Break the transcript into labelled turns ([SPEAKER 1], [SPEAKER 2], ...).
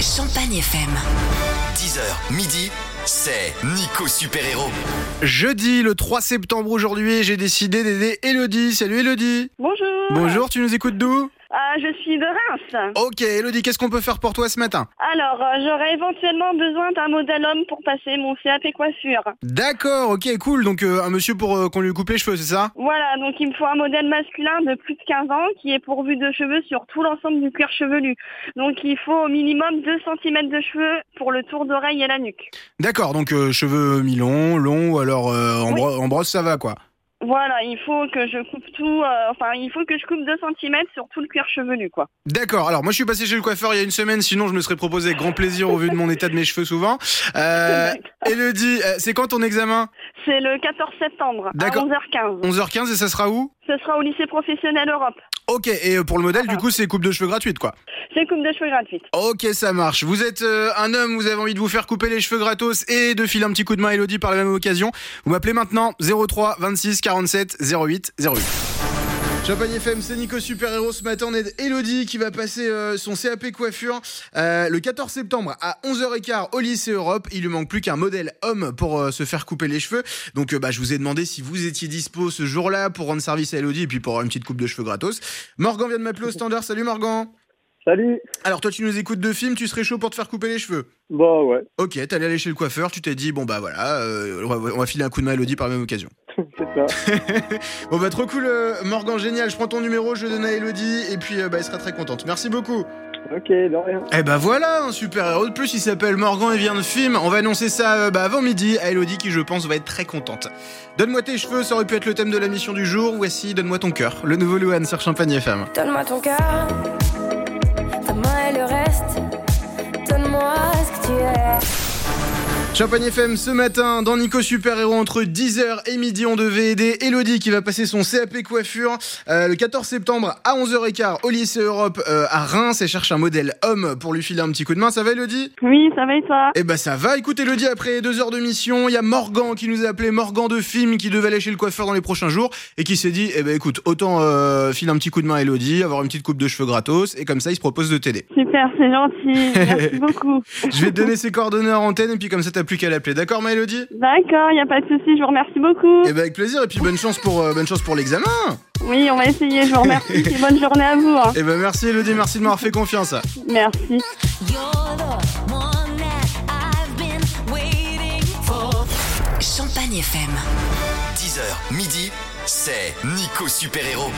[SPEAKER 1] Champagne FM.
[SPEAKER 2] 10h, midi, c'est Nico Super Héros.
[SPEAKER 3] Jeudi, le 3 septembre aujourd'hui, j'ai décidé d'aider Elodie. Salut Elodie.
[SPEAKER 4] Bonjour.
[SPEAKER 3] Bonjour, tu nous écoutes d'où?
[SPEAKER 4] Ah, je suis de Reims.
[SPEAKER 3] Ok, Elodie, qu'est-ce qu'on peut faire pour toi ce matin
[SPEAKER 4] Alors, euh, j'aurais éventuellement besoin d'un modèle homme pour passer mon CAP coiffure.
[SPEAKER 3] D'accord, ok, cool. Donc euh, un monsieur pour euh, qu'on lui coupe les cheveux, c'est ça
[SPEAKER 4] Voilà, donc il me faut un modèle masculin de plus de 15 ans qui est pourvu de cheveux sur tout l'ensemble du cuir chevelu. Donc il faut au minimum 2 cm de cheveux pour le tour d'oreille et la nuque.
[SPEAKER 3] D'accord, donc euh, cheveux mi-longs, longs ou alors euh, en,
[SPEAKER 4] Oui.
[SPEAKER 3] bro- en brosse, ça va quoi
[SPEAKER 4] Voilà, il faut que je coupe tout, euh, enfin il faut que je coupe 2 cm sur tout le cuir chevelu, quoi.
[SPEAKER 3] D'accord, alors moi je suis passé chez le coiffeur il y a une semaine, sinon je me serais proposé avec grand plaisir au vu de mon état de mes cheveux souvent. Euh, Elodie, euh, c'est quand ton examen?
[SPEAKER 4] C'est le 14 septembre à
[SPEAKER 3] D'accord.
[SPEAKER 4] 11h15.
[SPEAKER 3] 11h15 et ça sera où?
[SPEAKER 4] Ce sera au lycée professionnel Europe.
[SPEAKER 3] Ok, et euh, pour le modèle, du coup, c'est coupe de cheveux gratuite, quoi.
[SPEAKER 4] C'est coupe de cheveux gratuite.
[SPEAKER 3] Ok, ça marche. Vous êtes euh, un homme, vous avez envie de vous faire couper les cheveux gratos et de filer un petit coup de main à Elodie par la même occasion. Vous m'appelez maintenant 03 26 47 08 08. Champagne FM, c'est Nico Super Héros. Ce matin, on aide Elodie qui va passer euh, son CAP coiffure euh, le 14 septembre à 11h15 au lycée Europe. Il lui manque plus qu'un modèle homme pour euh, se faire couper les cheveux. Donc, bah, je vous ai demandé si vous étiez dispo ce jour-là pour rendre service à Elodie et puis pour avoir une petite coupe de cheveux gratos. Morgan vient de m'appeler au standard. Salut Morgan.
[SPEAKER 5] Salut
[SPEAKER 3] Alors toi tu nous écoutes de films, tu serais chaud pour te faire couper les cheveux
[SPEAKER 5] Bah ouais,
[SPEAKER 3] Ok, t'es allé aller chez le coiffeur, tu t'es dit bon bah voilà, euh, on, va, on va filer un coup de main à Elodie par la même occasion.
[SPEAKER 5] c'est ça.
[SPEAKER 3] Bon bah trop cool euh, Morgan, génial, je prends ton numéro, je le donne à Elodie et puis euh, bah elle sera très contente. Merci beaucoup.
[SPEAKER 5] Ok, de rien.
[SPEAKER 3] Eh bah voilà, un super héros de plus, il s'appelle Morgan et vient de film. On va annoncer ça euh, bah, avant midi à Elodie qui je pense va être très contente. Donne-moi tes cheveux, ça aurait pu être le thème de la mission du jour. Voici Donne-moi ton cœur, le nouveau Louane sur Champagne FM.
[SPEAKER 6] Donne-moi ton cœur, Tu es.
[SPEAKER 3] Champagne FM ce matin dans Nico Super Héros entre 10h et midi on devait aider Elodie qui va passer son CAP coiffure euh, le 14 septembre à 11h15 au lycée Europe euh, à Reims et cherche un modèle homme pour lui filer un petit coup de main. Ça va Elodie?
[SPEAKER 4] Oui, ça va et toi?
[SPEAKER 3] Eh ben ça va. Écoute Elodie après deux heures de mission, il y a Morgan qui nous a appelé Morgan de film qui devait aller chez le coiffeur dans les prochains jours et qui s'est dit eh ben écoute autant euh, filer un petit coup de main à Elodie, avoir une petite coupe de cheveux gratos et comme ça il se propose de t'aider.
[SPEAKER 4] Super, c'est gentil. Merci beaucoup.
[SPEAKER 3] Je vais te donner ses coordonnées en antenne et puis comme ça t'as plus qu'à l'appeler. D'accord ma Elodie
[SPEAKER 4] D'accord, il n'y a pas de souci, je vous remercie beaucoup.
[SPEAKER 3] Eh ben avec plaisir et puis bonne chance pour euh, bonne chance pour l'examen.
[SPEAKER 4] Oui, on va essayer, je vous remercie. et bonne journée à vous. hein.
[SPEAKER 3] Eh ben merci Elodie, merci de m'avoir fait confiance.
[SPEAKER 4] Merci.
[SPEAKER 1] Champagne FM.
[SPEAKER 2] 10h, midi, c'est Nico Super Héros.